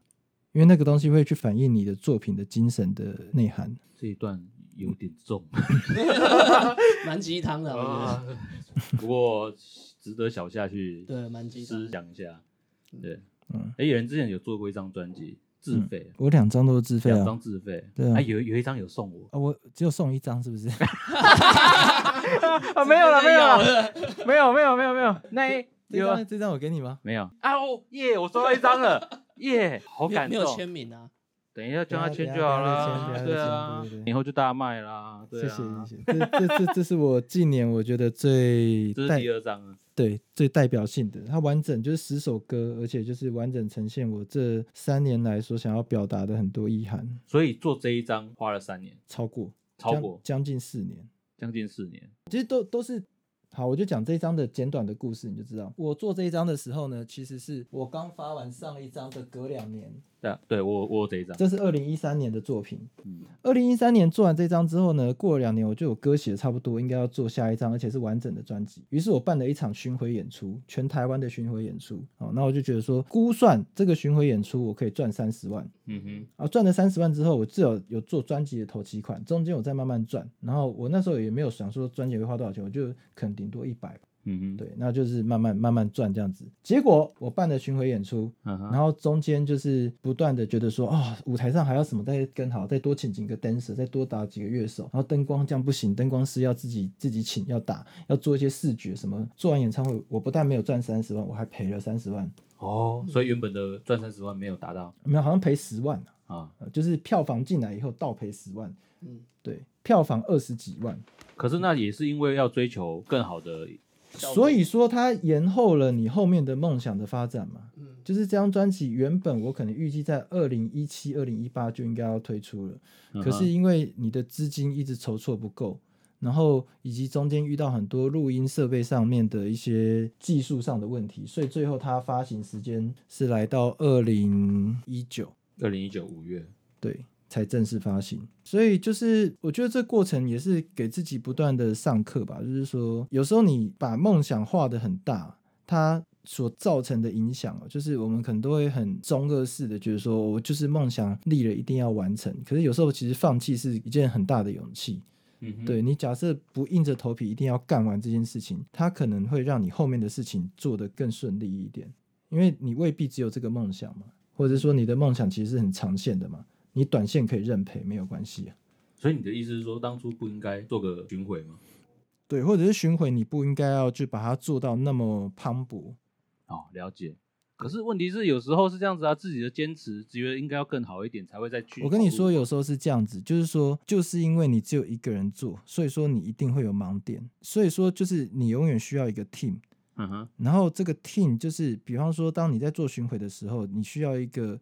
因为那个东西会去反映你的作品的精神的内涵。这一段有点重 蛮鸡汤的，我觉得。啊，不过值得小夏去对，蛮鸡汤思。想一下。对，嗯。哎，有人之前有做过一张专辑，自费，我两张都是自费两啊，张自费，对啊。哎，有有一张有送我，啊，我只有送一张，是不是？啊，没有了，没有了，没有，没有，没有，没有，那一这有啊。张这张我给你吗？没有。啊？哦，耶，我收到一张了，耶，好感动。没有没有。签名啊，等一下叫他签就好要不要啦不要，对签啊以后就大卖啦，对谢啊，谢谢谢，这这这这是我近年我觉得最 这是代第二张啊，对最代表性的，它完整就是十首歌，而且就是完整呈现我这三年来所想要表达的很多意涵，所以做这一张花了三年，超过超过。将近四年，将近四年，其实都都是。好，我就讲这一张的简短的故事，你就知道。我做这一张的时候呢，其实是我刚发完上一张的隔两年，对啊，对我我有这一张，这是二零一三年的作品。嗯，二零一三年做完这张之后呢，过了两年，我就有歌写的差不多，应该要做下一张，而且是完整的专辑。于是我办了一场巡回演出，全台湾的巡回演出。哦，那我就觉得说，估算这个巡回演出我可以赚三十万。嗯哼，啊，赚了三十万之后，我至少有做专辑的头期款，中间我再慢慢赚。然后我那时候也没有想说专辑会花多少钱，我就可能顶多一百吧。嗯哼，对，那就是慢慢慢慢赚这样子。结果我办了巡回演出，嗯哼，然后中间就是不断的觉得说，哦、舞台上还要什么再更好，再多请几个 dancer，再多打几个乐手，然后灯光这样不行，灯光师要自己自己请，要打，要做一些视觉什么。做完演唱会，我不但没有赚三十万，我还赔了三十万，哦，所以原本的赚三十万没有达到没有，好像赔十万啊、啊，呃就是票房进来以后倒赔十万，嗯，对，票房二十几万，可是那也是因为要追求更好的，所以说它延后了你后面的梦想的发展嘛。嗯，就是这张专辑原本我可能预计在二零一七、二零一八就应该要推出了。可是因为你的资金一直筹措不够，然后以及中间遇到很多录音设备上面的一些技术上的问题，所以最后它发行时间是来到二零一九，二零一九五月，对，才正式发行。所以就是我觉得这过程也是给自己不断的上课吧，就是说有时候你把梦想画得很大，它。所造成的影响哦，就是我们可能都会很中二式的觉得说，我就是梦想立了一定要完成。可是有时候其实放弃是一件很大的勇气。嗯，对你假设不硬着头皮一定要干完这件事情，它可能会让你后面的事情做得更顺利一点，因为你未必只有这个梦想嘛，或者说你的梦想其实是很长线的嘛，你短线可以认赔没有关系啊。所以你的意思是说，当初不应该做个巡回吗？对，或者是巡回，你不应该要去把它做到那么磅礴。哦，了解。可是问题是，有时候是这样子啊，自己的坚持，觉得应该要更好一点，才会再去。我跟你说，，有时候是这样子，就是说，就是因为你只有一个人做，所以说你一定会有盲点，所以说就是你永远需要一个 team。嗯哼，然后这个 team 就是，比方说，当你在做巡回的时候，你需要一个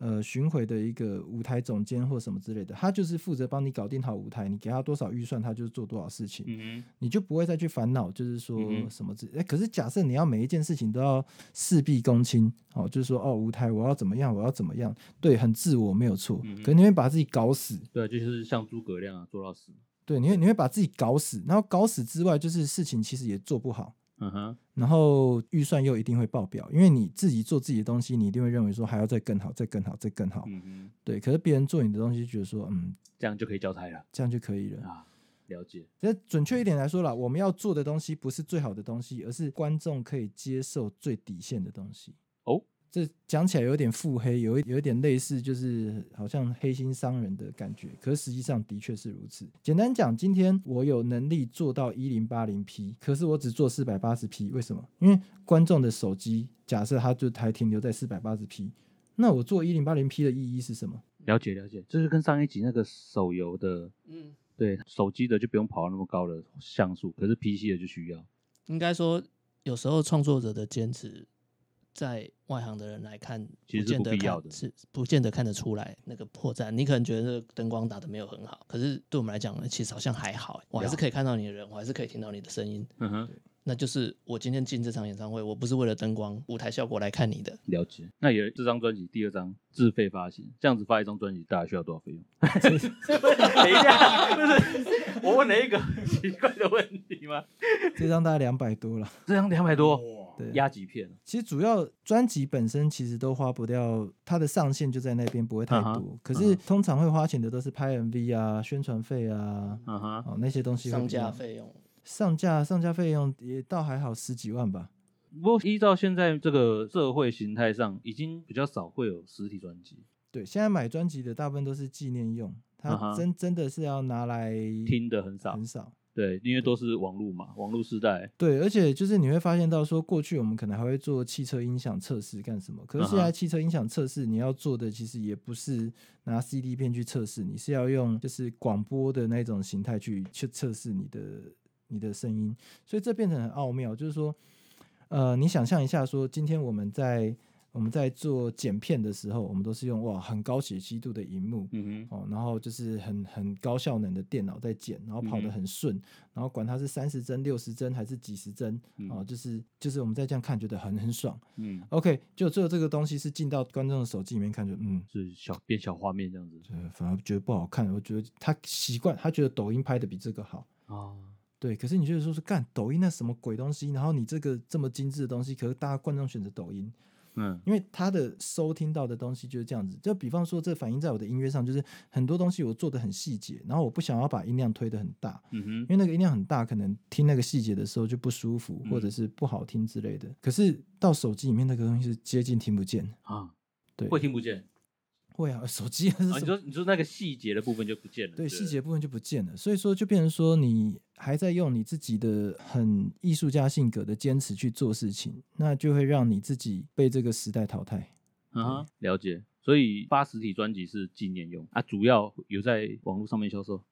呃巡回的一个舞台总监或什么之类的，他就是负责帮你搞定好舞台，你给他多少预算，他就是做多少事情，嗯你就不会再去烦恼，就是说什么之。哎、可是假设你要每一件事情都要事必躬亲，哦，就是说哦，舞台我要怎么样，我要怎么样，对，很自我没有错，可你会把自己搞死，对，就是像诸葛亮啊，做到死。对，你会你会把自己搞死，然后搞死之外，就是事情其实也做不好。嗯哼，然后预算又一定会爆表，因为你自己做自己的东西，你一定会认为说还要再更好，再更好，再更好。嗯哼，对，可是别人做你的东西，就觉得说，嗯，这样就可以交差了这样就可以了。啊，了解。那准确一点来说啦，我们要做的东西不是最好的东西，而是观众可以接受最底线的东西。哦，这讲起来有点腹黑，有一有一点类似，就是好像黑心商人的感觉。可是实际上的确是如此。简单讲，今天我有能力做到一零八零 P，可是我只做四百八十 P，为什么？因为观众的手机假设它就还停留在四百八十 P，那我做一零八零 P 的意义是什么？了解了解，就是跟上一集那个手游的，嗯，对手机的就不用跑到那么高的像素，可是 PC 的就需要。应该说有时候创作者的坚持，在外行的人来看，其实是见得看是不见得看得出来那个破绽。你可能觉得这个灯光打的没有很好，可是对我们来讲呢，其实好像还好，我还是可以看到你的人，我还是可以听到你的声音。嗯哼，那就是我今天进这场演唱会，我不是为了灯光、舞台效果来看你的。了解。那也这张专辑第二张自费发行，这样子发一张专辑大概需要多少费用？等一下，不是我问了一个很 奇怪的问题吗？这张大概两百多了。这张两百多，哇，对，压几片？其实主要专辑本身其实都花不掉，它的上限就在那边，不会太嗯多。哼可是通常会花钱的都是拍 MV 啊、宣传费啊，哦那些东西上架费用，上架上架费用也倒还好，十几万吧。不过依照现在这个社会形态上，已经比较少会有实体专辑，对，现在买专辑的大部分都是纪念用，嗯它哼真真的是要拿来听的很少很。少。对，因为都是网络嘛，网络时代。对，而且就是你会发现到说，过去我们可能还会做汽车音响测试干什么？可是现在汽车音响测试，你要做的其实也不是拿 CD 片去测试，你是要用就是广播的那种形态去去测试你的你的声音，所以这变成很奥妙。就是说，呃，你想象一下说，今天我们在我们在做剪片的时候，我们都是用哇很高解析度的荧幕，嗯哼，哦，然后就是很很高效能的电脑在剪，然后跑得很顺，然后管它是三十帧、六十帧还是几十帧，哦，嗯就是就是我们在这样看觉得很很爽。嗯，OK，就最后这个东西是进到观众的手机里面看，就嗯，是小变小画面这样子对反而觉得不好看。我觉得他习惯，他觉得抖音拍的比这个好。啊。对，可是你就是说是干抖音那什么鬼东西，然后你这个这么精致的东西，可是大家观众选择抖音，嗯。因为他的收听到的东西就是这样子。就比方说，这反映在我的音乐上，就是很多东西我做的很细节，然后我不想要把音量推的很大，嗯哼。因，为那个音量很大，可能听那个细节的时候就不舒服，或者嗯是不好听之类的。可是到手机里面那个东西是接近听不见，啊，对，会听不见会啊，手机还是啊？你说你说那个细节的部分就不见了，对细节部分就不见了，所以说就变成说你还在用你自己的很艺术家性格的坚持去做事情，那就会让你自己被这个时代淘汰。嗯哼，了解。所以发实体专辑是纪念用啊，主要有在网络上面销售。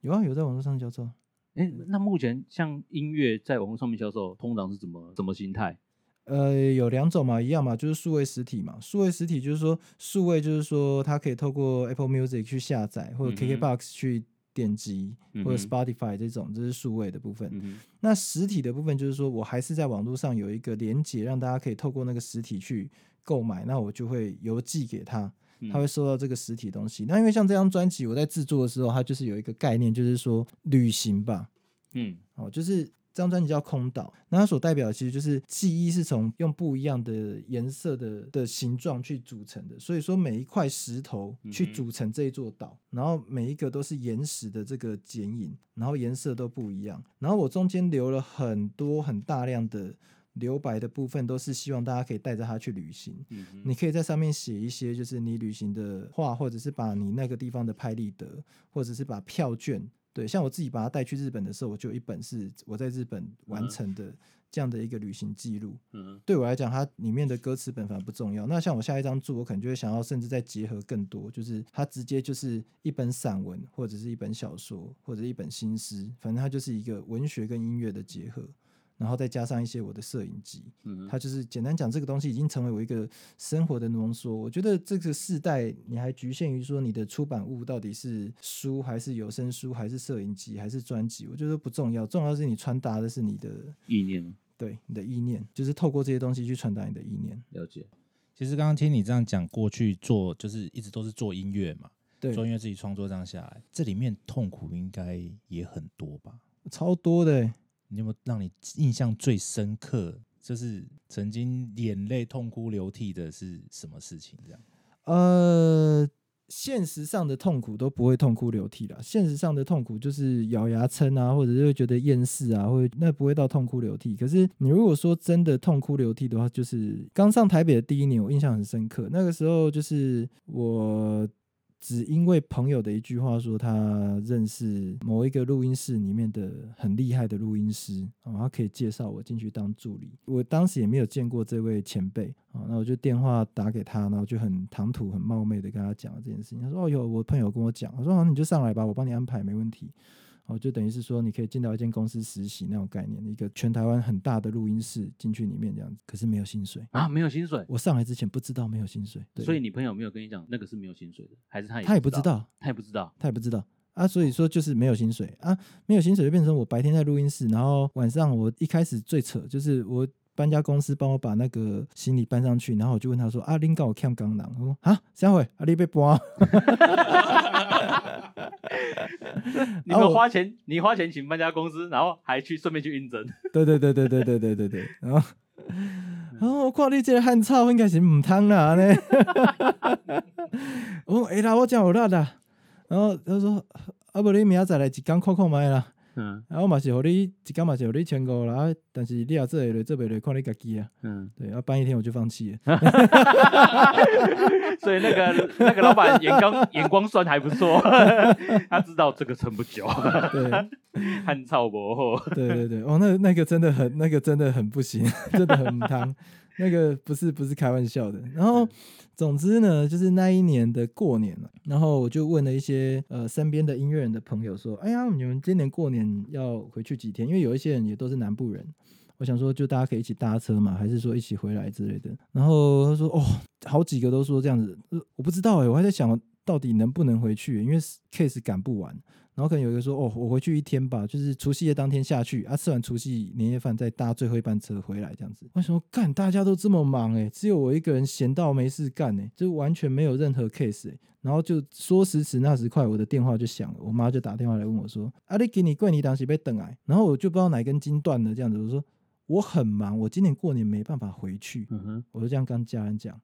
有啊，有在网络上销售。哎，那目前像音乐在网络上面销售，通常是怎么怎么心态？呃，有两种嘛，一样嘛，就是数位实体嘛。数位实体就是说，数位就是说，它可以透过 Apple Music 去下载，或者嗯哼 KKBox 去点击，或者 Spotify 这种，这是数位的部分。嗯，那实体的部分就是说我还是在网络上有一个连接，让大家可以透过那个实体去购买，那我就会邮寄给他，他会收到这个实体东西。那因为像这张专辑，我在制作的时候，它就是有一个概念，就是说旅行吧，嗯哦，就是这张专辑叫《空岛》，那它所代表的其实就是记忆是从用不一样的颜色的的形状去组成的，所以说每一块石头去组成这一座岛，然后每一个都是岩石的这个剪影，然后颜色都不一样，然后我中间留了很多很大量的。留白的部分都是希望大家可以带着它去旅行，嗯，你可以在上面写一些，就是你旅行的话，或者是把你那个地方的拍立得，或者是把票券，对，像我自己把它带去日本的时候，我就有一本是我在日本完嗯成的这样的一个旅行记录。嗯对我来讲，它里面的歌词本反而不重要。那像我下一张著，我可能就会想要甚至再结合更多，就是它直接就是一本散文，或者是一本小说，或者一本新诗，反正它就是一个文学跟音乐的结合。然后再加上一些我的摄影机，嗯，它就是简单讲，这个东西已经成为我一个生活的浓缩。我觉得这个世代，你还局限于说你的出版物到底是书还是有声书，还是摄影机，还是专辑，我觉得不重要，重要是你传达的是你的意念吗对你的意念，就是透过这些东西去传达你的意念。了解。其实刚刚听你这样讲，过去做就是一直都是做音乐嘛，对，做音乐自己创作这样下来，这里面痛苦应该也很多吧？超多的欸。你有没有让你印象最深刻，就是曾经眼泪痛哭流涕的是什么事情？这样呃，现实上的痛苦都不会痛哭流涕啦，现实上的痛苦就是咬牙撑啊，或者是会觉得厌世啊，或者那不会到痛哭流涕。可是你如果说真的痛哭流涕的话，就是刚上台北的第一年，我印象很深刻。那个时候就是我只因为朋友的一句话说他认识某一个录音室里面的很厉害的录音师，哦，他可以介绍我进去当助理。我当时也没有见过这位前辈啊，那我就电话打给他，然后就很唐突、很冒昧的跟他讲了这件事情。他说：“哦，有我朋友跟我讲，我说好，你就上来吧，我帮你安排，没问题。”哦，就等于是说你可以进到一间公司实习那种概念，一个全台湾很大的录音室进去里面这样子，可是没有薪水。啊，没有薪水，我上来之前不知道没有薪水，对所以你朋友没有跟你讲那个是没有薪水的，还是他也他也不知知道，他也不知道，他也不知道。啊，所以说就是没有薪水啊，没有薪水就变成我白天在录音室，然后晚上我一开始最扯就是我搬家公司帮我把那个行李搬上去，然后我就问他说啊，恁搞我看刚囊，我说啊，下回啊，你被搬？你们花钱，你花钱请搬家公司，然后还去顺便去应征，对对对对对对对对对，然后。然后我看你这个汉草应该是唔通啦呢。我说 哎啦，我真有力啦。然后他说啊，不你明仔再来一工看看卖啦。嗯。然后嘛是互你一工嘛是互你千五啦，但是你也做会落做袂落看你家己啊。嗯，对，啊搬一天我就放弃了。所以那个那个老板眼光眼光算还不错，他知道这个撑不久，对。汉草薄厚，对对对，哦，那那个真的很那个真的很不行，真的很汤，那个不是不是开玩笑的。然后总之呢，就是那一年的过年了，然后我就问了一些呃身边的音乐人的朋友说，哎呀，你们今年过年要回去几天？因为有一些人也都是南部人。我想说，就大家可以一起搭车嘛，还是说一起回来之类的？然后他说，哦，好几个都说这样子，呃我不知道哎、我还在想到底能不能回去，因为 case 赶不完。然后可能有一个说，哦，我回去一天吧，就是除夕夜当天下去啊，吃完除夕年夜饭再搭最后一班车回来这样子。我想说，干，大家都这么忙哎、只有我一个人闲到没事干哎、就完全没有任何 case 哎、然后就说时迟那时快，我的电话就响了，我妈就打电话来问我说，啊，你给你过年当时被等来，然后我就不知道哪根筋断了这样子，我说我很忙，我今年过年没办法回去，嗯哼，我就这样跟家人讲。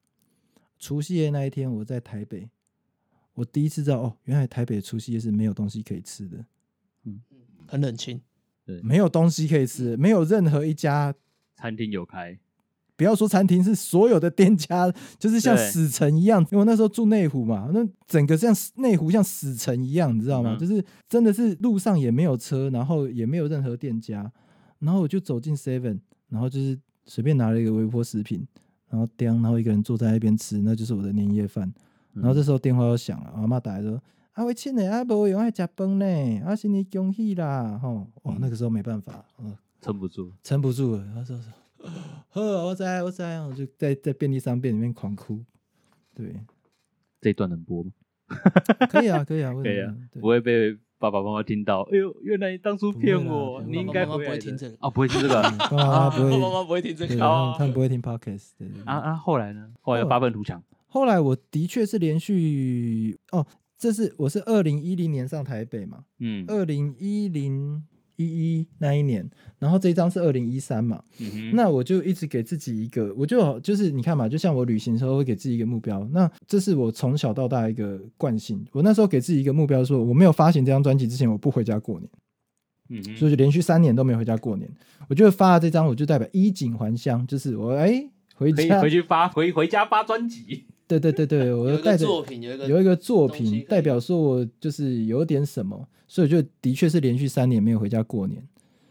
除夕夜那一天，我在台北，我第一次知道哦，原来台北的除夕夜是没有东西可以吃的，嗯很冷清。没有东西可以吃，没有任何一家，餐厅有开，不要说餐厅，是所有的店家，就是像死城一样。因为我那时候住内湖嘛，那整个像内湖像死城一样，你知道吗？嗯就是真的是路上也没有车，然后也没有任何店家，然后我就走进 Seven，然后就是随便拿了一个微波食品，然后叮，然后一个人坐在那边吃，那就是我的年夜饭。然后这时候电话又响了，我阿妈打来说：“阿伟亲的啊，无用爱食饭呢，阿，新年恭喜啦！”吼，哇，那个时候没办法，嗯，撑不住，撑不住了，他说说，呵，我在我在，我就在在便利商店里面狂哭。对，这一段能播吗？可以啊，可以啊，为可以啊不会被爸爸妈妈听到。哎呦，原来你当初骗我，你应该不会听这个哦，不会听这个 爸爸妈妈不会，妈妈不会听这对，个。他哦们他们不会听 podcast，对对对啊啊！后来呢？后来有发愤图强，后来我的确是连续哦，这是我是二零一零年上台北嘛，嗯二零一零一一那一年，然后这一张是二零一三嘛，嗯哼，那我就一直给自己一个，我就就是你看嘛，就像我旅行的时候会给自己一个目标，那这是我从小到大一个惯性。我那时候给自己一个目标说我没有发行这张专辑之前，我不回家过年，嗯哼，所以就连续三年都没回家过年。我就发了这张，我就代表衣锦还乡，就是我哎、回家，回去发回回家发专辑。对对对对，我有一就带着作品，有一个有一个作品代表说我就是有点什么，所以就的确是连续三年没有回家过年。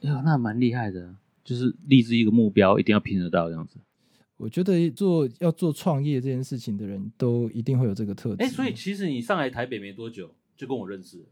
哎呦，那蛮厉害的，就是立志一个目标，一定要拼得到这样子。我觉得做要做创业这件事情的人都一定会有这个特质。哎，所以其实你上来台北没多久，就跟我认识了。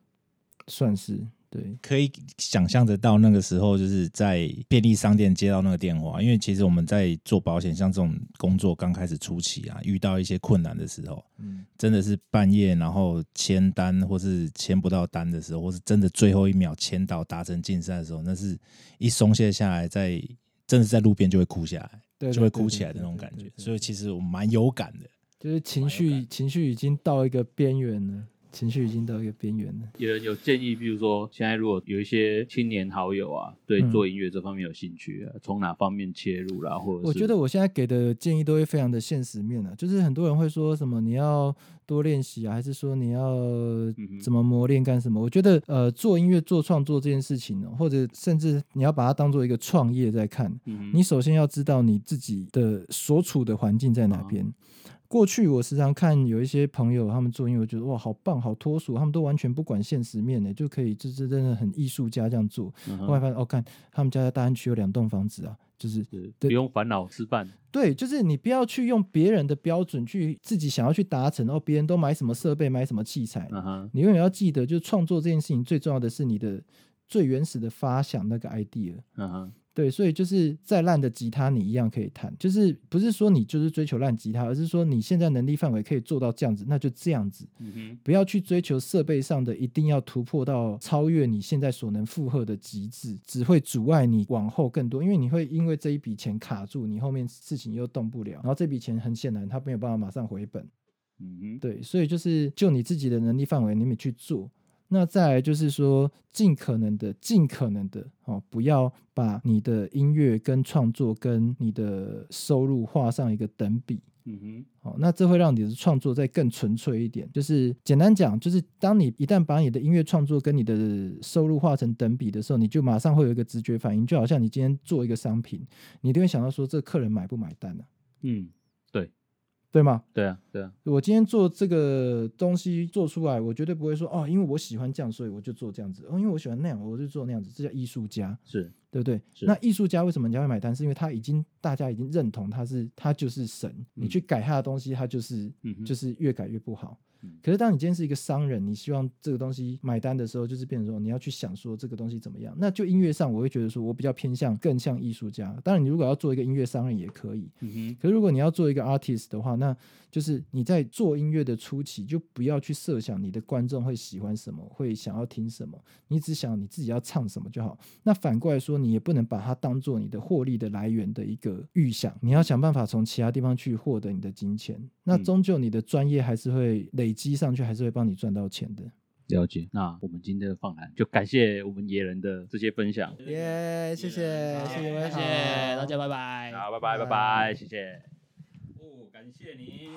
算是对，可以想象得到那个时候就是在便利商店接到那个电话，因为其实我们在做保险，像这种工作刚开始初期啊，遇到一些困难的时候，嗯，真的是半夜然后签单或是签不到单的时候，或是真的最后一秒签到达成竞赛的时候，那是一松懈下来，在真的是在路边就会哭下来，对，就会哭起来的那种感觉所以其实我蛮有感的。就是情绪情绪已经到一个边缘了，情绪已经到一个边缘了。有人有建议，比如说现在如果有一些青年好友啊，对嗯做音乐这方面有兴趣啊，从哪方面切入啦，或者我觉得我现在给的建议都会非常的现实面啊，就是很多人会说什么你要多练习啊，还是说你要怎么磨练干什么？我觉得呃，做音乐做创作这件事情呢、或者甚至你要把它当做一个创业在看，嗯你首先要知道你自己的所处的环境在哪哦边。过去我时常看有一些朋友他们做音乐，我觉得哇好棒好脱俗，他们都完全不管现实面的，就可以就是真的很艺术家这样做。后来发现哦，看他们家在大安区有两栋房子啊，就是是不用烦恼吃饭，对，就是你不要去用别人的标准去自己想要去达成，哦，别人都买什么设备买什么器材，嗯，你永远要记得，就是创作这件事情最重要的是你的最原始的发想那个 idea。嗯哼，对，所以就是再烂的吉他你一样可以弹，就是不是说你就是追求烂吉他，而是说你现在能力范围可以做到这样子，那就这样子，嗯哼，不要去追求设备上的一定要突破到超越你现在所能负荷的极致，只会阻碍你往后更多，因为你会因为这一笔钱卡住，你后面事情又动不了，然后这笔钱很显然它没有办法马上回本，嗯哼，对，所以就是就你自己的能力范围，你们去做。那再来就是说，尽可能的、尽可能的哦，不要把你的音乐跟创作跟你的收入画上一个等比。嗯哼，哦，那这会让你的创作再更纯粹一点。就是简单讲，就是当你一旦把你的音乐创作跟你的收入画成等比的时候，你就马上会有一个直觉反应，就好像你今天做一个商品，你一定会想到说，这客人买不买单呢、嗯，对吗？对啊，对啊，我今天做这个东西做出来，我绝对不会说哦，因为我喜欢这样，所以我就做这样子。哦，因为我喜欢那样，我就做那样子。这叫艺术家，是，对不对？是那艺术家为什么人家会买单？是因为他已经大家已经认同他是他就是神，你去改他的东西，他就是嗯，就是越改越不好嗯。可是当你今天是一个商人，你希望这个东西买单的时候，就是变成说你要去想说这个东西怎么样。那就音乐上，我会觉得说我比较偏向更像艺术家。当然，你如果要做一个音乐商人也可以。嗯哼，可是如果你要做一个 artist 的话，那就是你在做音乐的初期，就不要去设想你的观众会喜欢什么，会想要听什么，你只想你自己要唱什么就好。那反过来说，你也不能把它当做你的获利的来源的一个预想，你要想办法从其他地方去获得你的金钱。那嗯终究你的专业还是会累积上去，还是会帮你赚到钱的。了解。那我们今天的访谈就感谢我们野人的这些分享。耶、谢谢，好谢谢大家，拜拜。好，拜拜，拜拜，谢谢。哦，感谢你。